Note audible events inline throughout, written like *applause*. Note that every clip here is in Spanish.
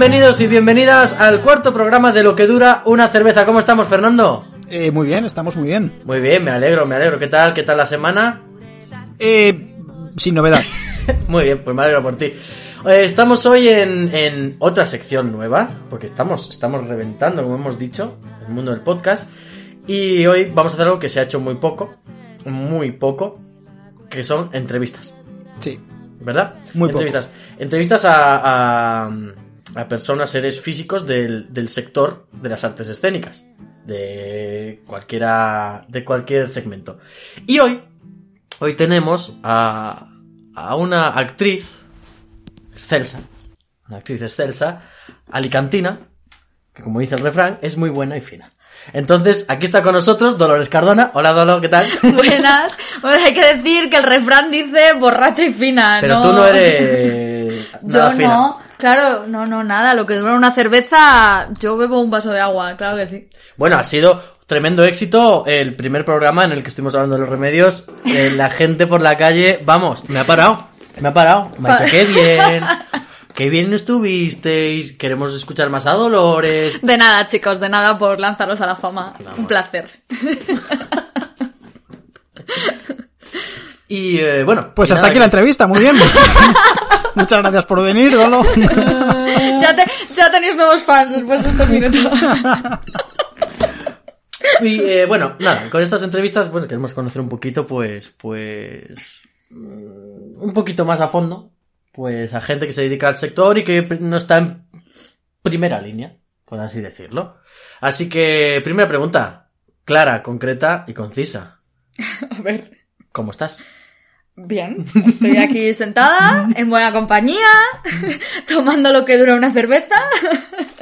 Bienvenidos y bienvenidas al cuarto programa de Lo que dura una cerveza. ¿Cómo estamos, Fernando? Eh, muy bien, estamos muy bien. Muy bien, me alegro, me alegro. ¿Qué tal? ¿Qué tal la semana? Eh, sin novedad. *laughs* Muy bien, pues me alegro por ti. Eh, estamos hoy en, en otra sección nueva, porque estamos, estamos reventando, como hemos dicho, el mundo del podcast. Y hoy vamos a hacer algo que se ha hecho muy poco, muy poco, que son entrevistas. Sí. ¿Verdad? Muy poco. entrevistas. Entrevistas a, a, a personas, seres físicos del, del sector de las artes escénicas. De cualquiera. de cualquier segmento. Y hoy. Hoy tenemos a. a una actriz. excelsa. Una actriz excelsa. alicantina. Que como dice el refrán, es muy buena y fina. Entonces, aquí está con nosotros Dolores Cardona. Hola, Dolo, ¿qué tal? *laughs* Buenas. Bueno, hay que decir que el refrán dice borracha y fina. Pero tú no eres. *laughs* Yo fina. no. Claro, no, no, nada. Lo que dura una cerveza, yo bebo un vaso de agua, claro que sí. Bueno, ha sido tremendo éxito el primer programa en el que estuvimos hablando de los remedios. Eh, la gente por la calle, vamos, me ha parado, me ha parado. Me ha dicho, qué bien, qué bien estuvisteis, queremos escuchar más a Dolores. De nada, chicos, de nada por lanzaros a la fama. Un placer. *laughs* Y eh, bueno, Pues y hasta nada, aquí la entrevista, muy bien. *laughs* *laughs* Muchas gracias por venir, Dolo. *laughs* ya, te- ya tenéis nuevos fans después de estos minutos. Y eh, bueno, nada, con estas entrevistas, pues queremos conocer un poquito, pues, pues, mm, un poquito más a fondo, pues a gente que se dedica al sector y que no está en primera línea, por así decirlo. Así que, primera pregunta, clara, concreta y concisa. A ver. ¿Cómo estás? Bien, estoy aquí sentada, en buena compañía, *laughs* tomando lo que dura una cerveza.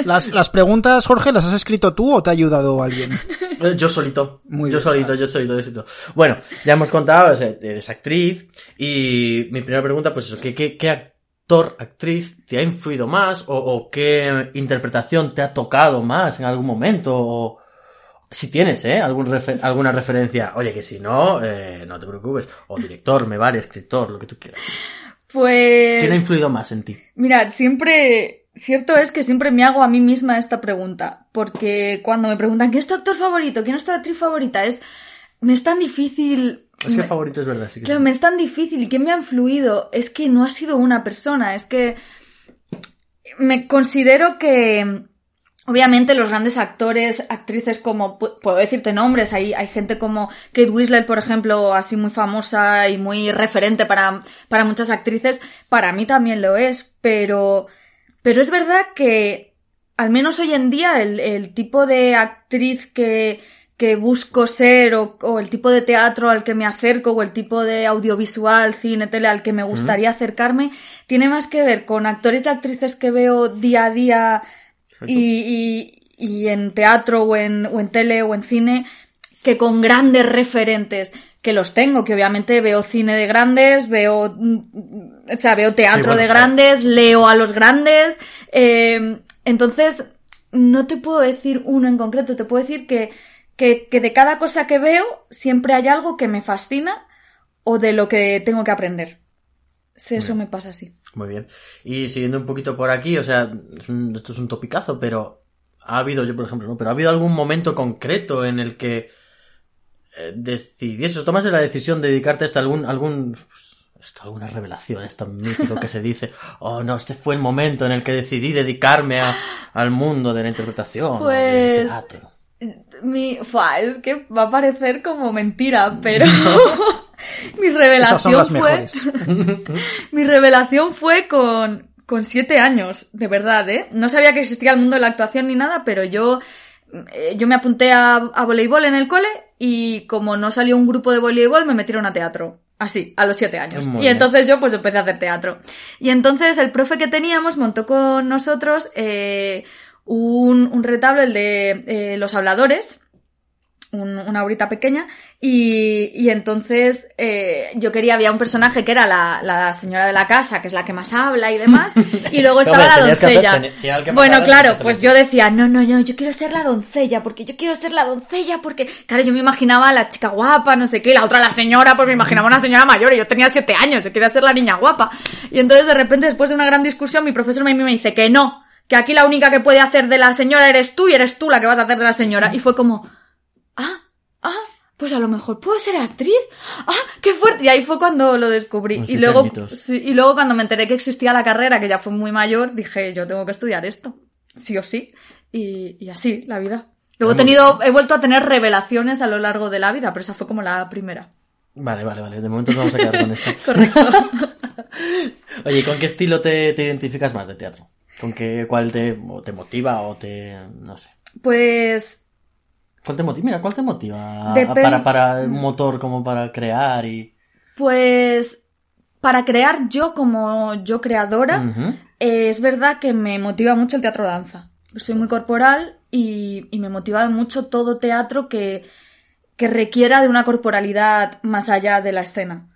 Las, las preguntas, Jorge, ¿las has escrito tú o te ha ayudado alguien? Eh, Yo solito. Muy yo bien. solito, yo solito, yo solito. Bueno, ya hemos contado, eres, eres actriz. Y mi primera pregunta, pues eso, ¿qué, qué, qué actor, actriz te ha influido más? O, o qué interpretación te ha tocado más en algún momento? O si tienes, ¿eh? Algún refer- alguna referencia. Oye, que si no, eh, no te preocupes. O director, me vale, escritor, lo que tú quieras. Pues... ¿Quién ha influido más en ti? Mira, siempre, cierto es que siempre me hago a mí misma esta pregunta, porque cuando me preguntan ¿quién es tu actor favorito? ¿Quién es tu actriz favorita? Es, me es tan difícil... Es que favorito es verdad, sí que Claro, sí. me es tan difícil y quién me ha influido es que no ha sido una persona, es que me considero que obviamente los grandes actores, actrices como pu- puedo decirte nombres, hay, hay gente como Kate Winslet, por ejemplo, así muy famosa y muy referente para, para muchas actrices, para mí también lo es, pero pero es verdad que al menos hoy en día el, el tipo de actriz que, que busco ser o, o el tipo de teatro al que me acerco o el tipo de audiovisual, cine, tele al que me gustaría acercarme tiene más que ver con actores y actrices que veo día a día y, y, y en teatro o en, o en tele o en cine que con grandes referentes que los tengo, que obviamente veo cine de grandes, veo, mm, o sea, veo teatro Sí, bueno, de claro. grandes, leo a los grandes, eh, entonces no te puedo decir uno en concreto, te puedo decir que, que, que de cada cosa que veo siempre hay algo que me fascina o de lo que tengo que aprender. Sí, eso me pasa así. Muy bien. Y siguiendo un poquito por aquí, o sea, es un- esto es un topicazo, pero ha habido, yo por ejemplo, ¿no? Pero ha habido algún momento concreto en el que eh, decidieses o tomases la decisión de dedicarte hasta algún, algún, pues, esto, alguna revelación, esto mítico que se dice, *laughs* oh no, este fue el momento en el que decidí dedicarme a- al mundo de la interpretación, del Pues- teatro. Mi, Fua, es que va a parecer como mentira, pero *laughs* mi revelación fue, *laughs* mi revelación fue con, con siete años, de verdad, ¿eh? No sabía que existía el mundo de la actuación ni nada, pero yo, eh, yo me apunté a, a voleibol en el cole y como no salió un grupo de voleibol me metieron a teatro. Así, a los siete años. Muy y bien. entonces yo pues empecé a hacer teatro. Y entonces el profe que teníamos montó con nosotros eh, un, un retablo, el de eh, los habladores, un- una horita pequeña, y, y entonces eh, yo quería, había un personaje que era la, la señora de la casa, que es la que más habla y demás, *laughs* y luego estaba la hacer- doncella. si bueno, claro, pues yo decía, no, no, no, yo quiero ser la doncella, porque yo quiero ser la doncella, porque, claro, yo me imaginaba a la chica guapa, no sé qué, y la otra la señora, pues me imaginaba una señora mayor, y yo tenía siete años, yo quería ser la niña guapa. Y entonces de repente, después de una gran discusión, mi profesor me, me dice que no, que aquí la única que puede hacer de la señora eres tú, y eres tú la que vas a hacer de la señora. Y fue como, pues a lo mejor puedo ser actriz. Ah, qué fuerte. Y ahí fue cuando lo descubrí. Y luego, sí, y luego cuando me enteré que existía la carrera, que ya fue muy mayor, dije, yo tengo que estudiar esto. Sí o sí. Y, y así, la vida. Luego he tenido, he vuelto a tener revelaciones a lo largo de la vida, pero esa fue como la primera. Vale, vale, vale. De momento nos vamos a quedar con esto. Correcto. *laughs* Oye, ¿y ¿con qué estilo te, te identificas más de teatro? ¿Con qué, cuál te motiva o te, no sé? pues, ¿Cuál te motiva? Mira, ¿cuál te motiva? Para, para motor como para crear y... pues, para crear yo como yo creadora. Eh, es verdad que me motiva mucho el teatro danza. Soy muy corporal y, y me motiva mucho todo teatro que, que requiera de una corporalidad más allá de la escena.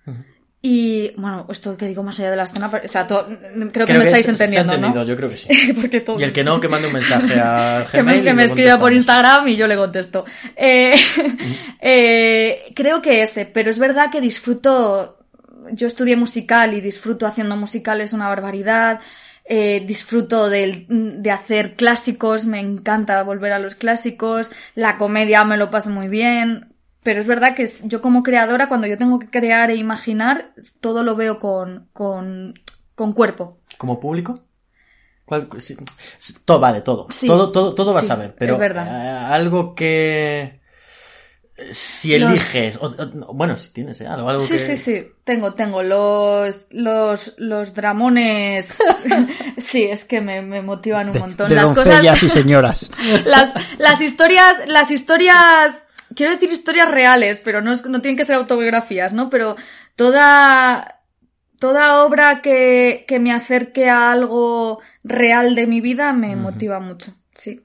Y bueno, esto que digo más allá de la escena, o sea, to- creo que me estáis entendiendo, ¿no? yo creo que sí. *laughs* Porque todo- Y el que no, que mande un mensaje a *laughs* me, Gmail que me lo escriba por. Instagram y yo le contesto. Eh, *laughs* eh, creo que ese, pero es verdad que disfruto, yo estudié musical y disfruto haciendo musicales una barbaridad, eh, disfruto del- de hacer clásicos, me encanta volver a los clásicos, la comedia me lo paso muy bien, pero es verdad que es- yo como creadora, cuando yo tengo que crear e imaginar, todo lo veo con, con, con cuerpo. ¿Como público? ¿Cuál- sí, todo, vale, todo. Sí. Todo, todo, todo vas Sí, a ver. Pero es verdad. eh, algo que... eh, Si Los- eliges... o- o- bueno, si tienes, ¿eh? Algo, algo Sí, que... sí, sí. Tengo, tengo los, los, los dramones. *laughs* sí, es que me, me motivan un De, montón. de las doncellas cosas, y señoras. *laughs* las, las historias, las historias, quiero decir historias reales, pero no, es- no tienen que ser autobiografías, ¿no? Pero toda, toda obra que, que me acerque a algo real de mi vida me motiva mucho. Sí.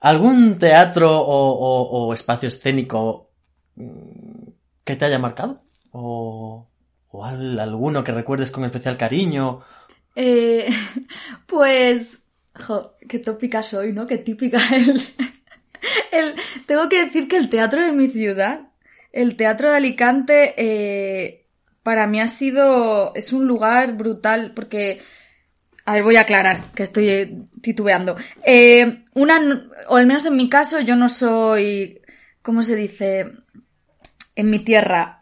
¿Algún teatro o, o- o espacio escénico mm, que te haya marcado? ¿O, o al- alguno que recuerdes con especial cariño? Eh, *laughs* pues, jo, qué tópica soy, ¿no? Qué típica *laughs* el, el- Tengo que decir que el teatro de mi ciudad, el teatro de Alicante, eh, para mí ha sido, es un lugar brutal porque, a ver, voy a aclarar que estoy eh, titubeando. Eh, una, o al menos en mi caso, yo no soy, ¿cómo se dice? En mi tierra,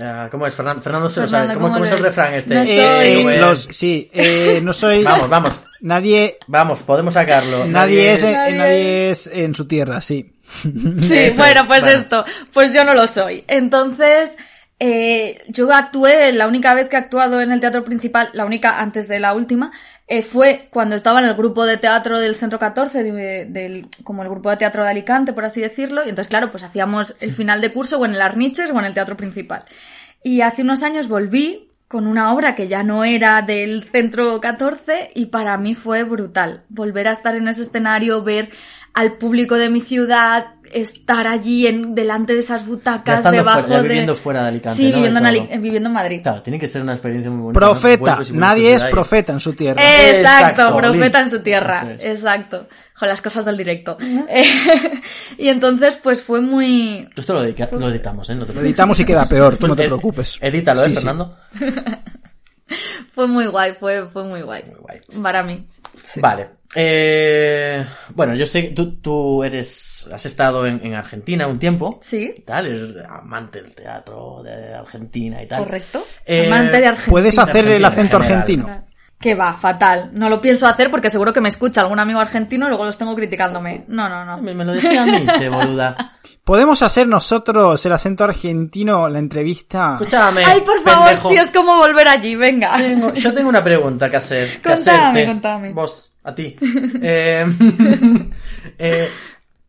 Eh, ¿Cómo es? Fernan- Fernando se lo Fernando, sabe. ¿Cómo, ¿cómo cómo es el refrán este? No Eh, soy- ¿cómo es? los, sí, eh, no soy. *laughs* Vamos, vamos. Nadie, Vamos, podemos sacarlo. nadie, es, Nadie nadie es en su tierra, sí. Sí, Eso bueno, es, pues bueno. esto, pues yo no lo soy. Entonces, eh, yo actué, la única vez que he actuado en el teatro principal, la única antes de la última, eh, fue cuando estaba en el grupo de teatro del Centro 14, de- del, como el grupo de teatro de Alicante, por así decirlo, y entonces, claro, pues hacíamos el final de curso o en el Arniches o en el teatro principal. Y hace unos años volví con una obra que ya no era del Centro 14 y para mí fue brutal. Volver a estar en ese escenario, ver al público de mi ciudad, estar allí en, delante de esas butacas, debajo fuera, ya de... viviendo fuera de Alicante, Sí, ¿no? viviendo, en Ali- viviendo en Madrid. Claro, tiene que ser una experiencia muy bonita. Profeta, nadie es profeta en su tierra. Exacto, Exacto, profeta en su tierra. Es. Exacto. Con las cosas del directo. *laughs* Eh, y entonces, pues fue muy... Esto lo, dedica- lo editamos, ¿eh? No te Lo editamos y queda peor, tú no te preocupes. Edítalo, ¿eh, Sí, sí. *laughs* Fue muy guay, fue, fue muy guay. Muy guay. Para mí. Vale. Eh, bueno, yo sé que tú, tú eres, has estado en, en Argentina un tiempo. Sí, y tal, eres amante del teatro de Argentina y tal. correcto. Eh, Amante de Argentina. ¿Puedes hacer el acento argentino? Que va, fatal. No lo pienso hacer porque seguro que me escucha algún amigo argentino y luego los tengo criticándome. No, no, no. Me, me lo decía a mí, che, boluda. *laughs* ¿Podemos hacer nosotros el acento argentino, la entrevista? Escúchame. Ay, por favor, pendejo. si es como volver allí, venga. Tengo- yo tengo una pregunta que hacer. que Contame, hacerte. contame. Vos, a ti. *laughs* Eh, *laughs* eh,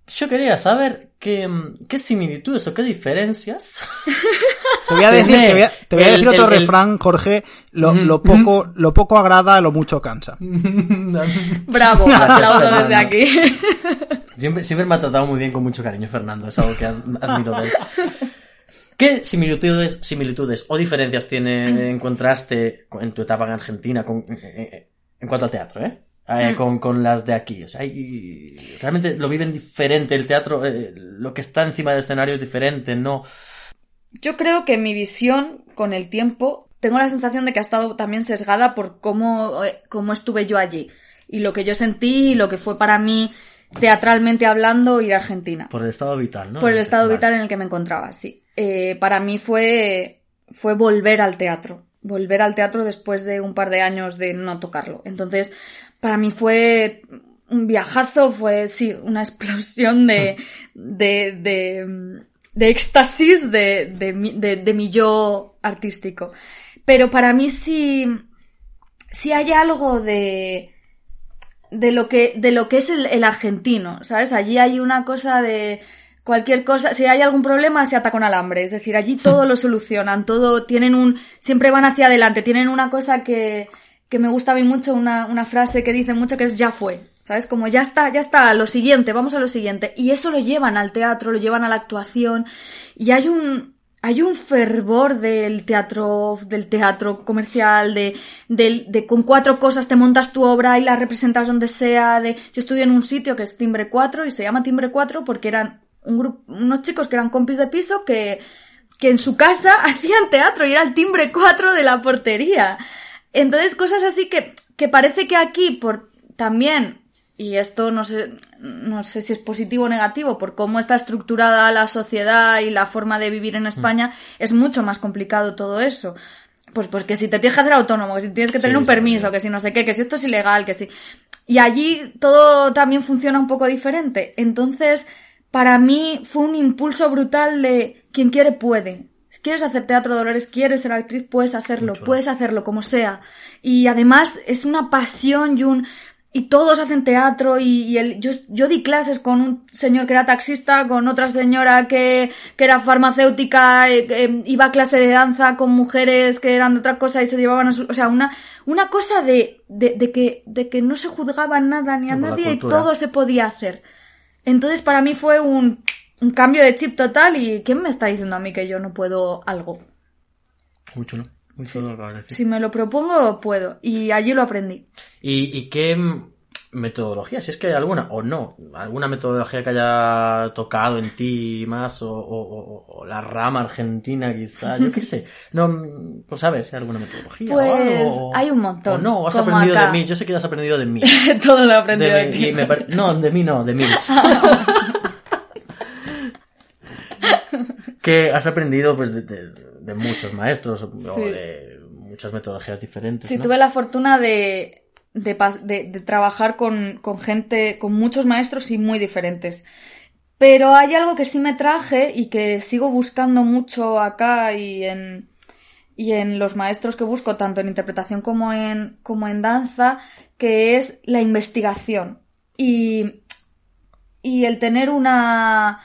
yo quería saber qué, qué similitudes o qué diferencias. *laughs* Te voy a decir, te voy a, te voy a El- decir otro el- refrán, Jorge. Lo, lo poco, lo poco agrada, lo mucho cansa. *laughs* Bravo, aplaudo desde aquí. Siempre, siempre me ha tratado muy bien con mucho cariño, Fernando. Es algo que ad- admiro de él. ¿Qué similitudes, similitudes o diferencias tiene, encontraste en tu etapa en Argentina con, en cuanto al teatro, eh? Eh, con, con las de aquí. O sea, hay- realmente lo viven diferente. El teatro, eh, lo que está encima del escenario es diferente, ¿no? Yo creo que mi visión con el tiempo, tengo la sensación de que ha estado también sesgada por cómo, eh, cómo estuve yo allí. Y lo que yo sentí y lo que fue para mí, teatralmente hablando, ir a Argentina. Por el estado vital, ¿no? Por el estado Vale. vital en el que me encontraba, sí. Eh, para mí fue, fue volver al teatro. Volver al teatro después de un par de años de no tocarlo. Entonces, para mí fue un viajazo, fue, sí, una explosión de, de, de, de éxtasis de, de, de mi yo artístico. Pero para mí sí, sí hay algo de, de lo que, de lo que es el, el argentino, ¿sabes? Allí hay una cosa de cualquier cosa, si hay algún problema se ata con alambre, es decir, allí todo *laughs* lo solucionan, todo, tienen un, siempre van hacia adelante, tienen una cosa que, que me gusta a mí mucho, una, una frase que dicen mucho que es ya fue, ¿sabes? Como ya está, ya está, lo siguiente, vamos a lo siguiente. Y eso lo llevan al teatro, lo llevan a la actuación, y hay un, hay un fervor del teatro, del teatro comercial, de, del- de con cuatro cosas te montas tu obra y la representas donde sea, de, yo estudio en un sitio que es Timbre 4 y se llama Timbre 4 porque eran un grupo, unos chicos que eran compis de piso que, que en su casa *laughs* hacían teatro y era el timbre 4 de la portería. Entonces, cosas así que, que parece que aquí, por también, y esto no sé, no sé si es positivo o negativo, por cómo está estructurada la sociedad y la forma de vivir en España, es mucho más complicado todo eso. Pues porque si te tienes que hacer autónomo, que si tienes que tener Sí, un permiso, sí. que si no sé qué, que si esto es ilegal, que si... Y allí todo también funciona un poco diferente. Entonces, para mí fue un impulso brutal de quien quiere puede. Quieres hacer teatro, Dolores, quieres ser actriz, puedes hacerlo, puedes hacerlo como sea. Y además es una pasión y un... Y todos hacen teatro y, y el, yo, yo di clases con un señor que era taxista, con otra señora que, que era farmacéutica, eh, eh, iba a clase de danza con mujeres que eran de otra cosa y se llevaban a su... O sea, una, una cosa de, de, de que, de que no se juzgaba nada ni a Como nadie y todo se podía hacer. Entonces para mí fue un, un cambio de chip total y ¿quién me está diciendo a mí que yo no puedo algo? Muy chulo. Muy chulo lo que decir. Si me lo propongo, puedo. Y allí lo aprendí. ¿Y, y qué metodología, si es que hay alguna, o no, alguna metodología que haya tocado en ti más, o, o- o- o la rama argentina quizá, yo qué sé. *laughs* No, pues sabes, si hay alguna metodología. o Pues, algo, hay un montón, O no, has aprendido acá. de mí, yo sé que has aprendido de mí. *laughs* todo lo he aprendido de, De- ti. me No, de mí no, de mí. *laughs* que has aprendido pues de, de- de muchos maestros o de muchas metodologías diferentes. Sí, ¿no? tuve la fortuna de, de, pas- de- de trabajar con, con gente, con muchos maestros y muy diferentes. Pero hay algo que sí me traje y que sigo buscando mucho acá y en, y en los maestros que busco, tanto en interpretación como en, como en danza, que es la investigación. Y, y el tener una,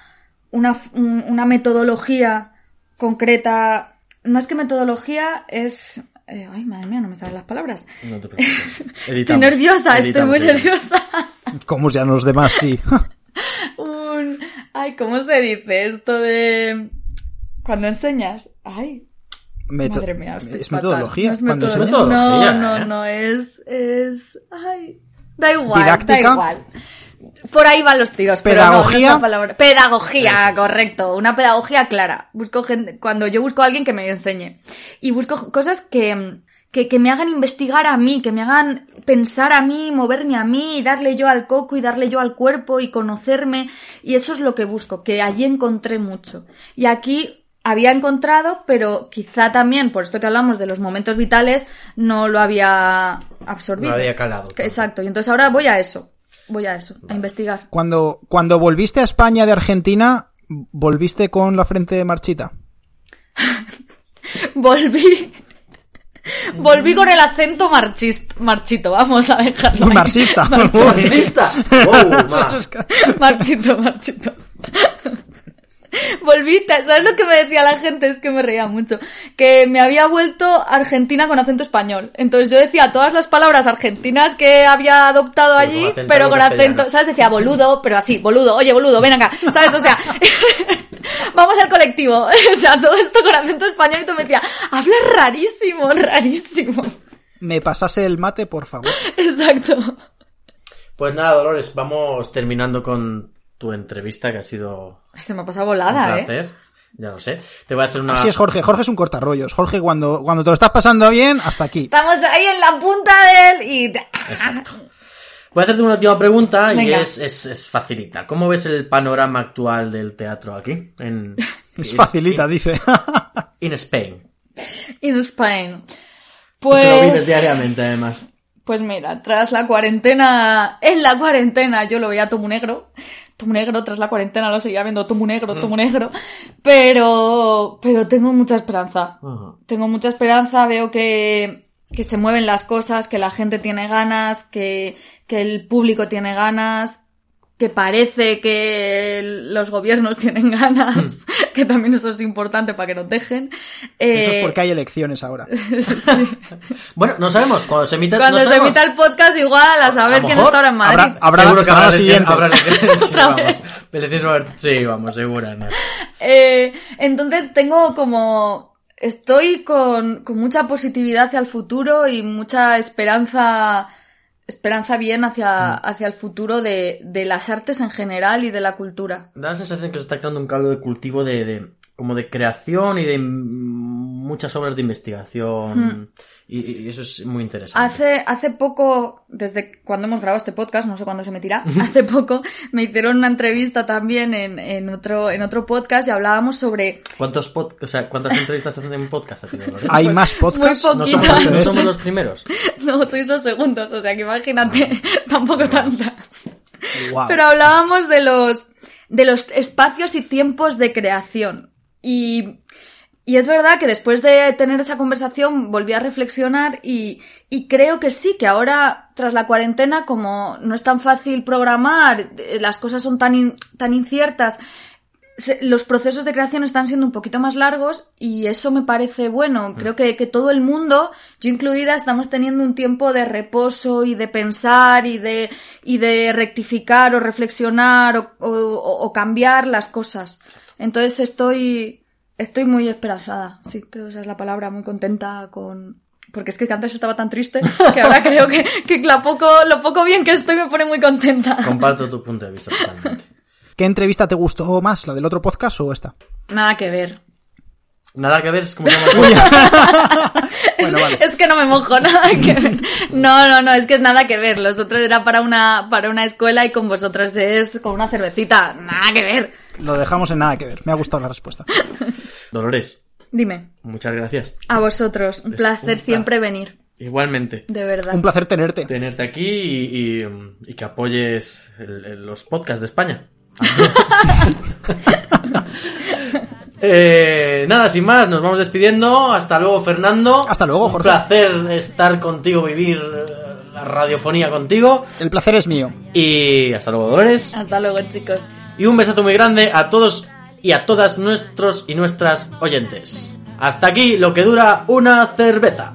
una, un- una metodología concreta, más que metodología, es... eh, ay, madre mía, no me salen las palabras. No te *laughs* preocupes. Estoy Editamos, nerviosa, estoy muy editamos. nerviosa. Como sean los demás, sí. *laughs* Un... Ay, ¿cómo se dice esto de... Cuando enseñas? Ay, Meto- madre mía, estoy es metodología. No es metodología. No, no, no, es... es... Ay, da igual, ¿Didáctica? da igual. Por ahí van los tiros, pero no, no es ¿Pedagogía? palabra. Pedagogía, correcto. Una pedagogía clara. Busco gente, cuando yo busco a alguien que me enseñe. Y busco cosas que, que, que me hagan investigar a mí, que me hagan pensar a mí, moverme a mí, y darle yo al coco y darle yo al cuerpo y conocerme. Y eso es lo que busco, que allí encontré mucho. Y aquí había encontrado, pero quizá también, por esto que hablamos de los momentos vitales, no lo había absorbido. No había calado. Exacto, y entonces ahora voy a eso, voy a eso, a investigar. Cuando, cuando volviste a España de Argentina, ¿volviste con la frente marchita? *laughs* Volví. Volví con el acento marchis- marchito, vamos a dejarlo. ahí. Marxista. ¡Marxista! *laughs* ¡Wow, ma! Marchito, marchito. Volví, ¿sabes lo que me decía la gente? Es que me reía mucho. Que me había vuelto argentina con acento español. Entonces yo decía todas las palabras argentinas que había adoptado Pero allí, con acento pero con acento, ¿sabes? Decía boludo, pero así, boludo, oye boludo, ven acá, ¿sabes? O sea, *laughs* vamos al colectivo. *laughs* O sea, todo esto con acento español y tú me decía, hablas rarísimo, rarísimo. Me pasase el mate, por favor. *laughs* Exacto. Pues nada, Dolores, vamos terminando con tu entrevista que ha sido Se me ha pasado un volada, ¿eh? Ya lo sé. Te voy a hacer una... Así es Jorge. Jorge es un cortarrollos. Jorge, cuando, cuando te lo estás pasando bien, hasta aquí. Estamos ahí en la punta del... Y... Exacto. Voy a hacerte una última pregunta y es, es, es facilita. ¿Cómo ves el panorama actual del teatro aquí? En, *laughs* Es facilita, dice. *laughs* In Spain. In Spain. Que lo vives Pues... diariamente, además. Pues mira, tras la cuarentena... En la cuarentena yo lo veía Tomo Negro. Tomo Negro, tras la cuarentena lo seguía viendo Tomo Negro, Tomo Negro. Pero... Pero tengo mucha esperanza. Tengo mucha esperanza, veo que, que se mueven las cosas, que la gente tiene ganas, que, que el público tiene ganas, que parece que los gobiernos *laughs* tienen ganas, que también eso es importante para que nos dejen. Eso es Eh, porque hay elecciones ahora. *laughs* Bueno, no sabemos. Cuando se emita, Cuando no se emita el podcast, igual a saber quién está ahora en Madrid. habrá- habrá- Seguro que habrá siguientes. habrá *laughs* elecciones, sí, vamos. Sí, vamos, segura. ¿no? Eh, entonces tengo como... Estoy con, con mucha positividad hacia el futuro y mucha esperanza, esperanza bien hacia, hacia el futuro de, de las artes en general y de la cultura. Da la sensación que se está creando un caldo de cultivo de, de- como de creación y de mm, muchas obras de investigación. Y, y eso es muy interesante. Hace, hace poco, desde cuando hemos grabado este podcast, no sé cuándo se metirá, *laughs* hace poco me hicieron una entrevista también en, en otro, en otro podcast y hablábamos sobre ¿Cuántos pod- o sea, ¿Cuántas entrevistas hacen en podcast? Hay más podcasts. Muy No somos, no somos los primeros. *laughs* No, sois los segundos, o sea que imagínate, *laughs* tampoco tantas. Guau. Pero hablábamos de los, de los espacios y tiempos de creación. Y, y es verdad que después de tener esa conversación volví a reflexionar y, y creo que sí, que ahora, tras la cuarentena, como no es tan fácil programar, eh, las cosas son tan, in- tan inciertas, se- los procesos de creación están siendo un poquito más largos y eso me parece bueno. Creo que, que todo el mundo, yo incluida, estamos teniendo un tiempo de reposo y de pensar y de, y de rectificar o reflexionar o, o- o cambiar las cosas. Entonces estoy, estoy muy esperanzada. Sí, creo que esa es la palabra, muy contenta con, porque es que antes estaba tan triste que ahora *laughs* creo que, que la poco, lo poco bien que estoy me pone muy contenta. Comparto tu punto de vista totalmente. *laughs* ¿Qué entrevista te gustó más? ¿La del otro podcast o esta? Nada que ver. Nada que ver, es como *laughs* podcast. Bueno, vale. Es que no me mojo, nada que ver. No, no, no, es que es nada que ver. Los otros era para una, para una escuela y con vosotros es con una cervecita. Nada que ver. Lo dejamos en nada que ver. Me ha gustado la respuesta. Dolores, Dime, muchas gracias. a vosotros. Un placer un placer. siempre venir. Igualmente. De verdad. Un placer tenerte. Tenerte aquí y, y, y que apoyes el- el- los podcasts de España. *laughs* Eh, nada, sin más, nos vamos despidiendo. Hasta luego, Fernando. Hasta luego, Un Jorge. placer estar contigo, vivir eh, la radiofonía contigo. El placer es mío. Y hasta luego, Dolores. Hasta luego, chicos. Y un besazo muy grande a todos y a todas nuestros y nuestras oyentes. Hasta aquí lo que dura una cerveza.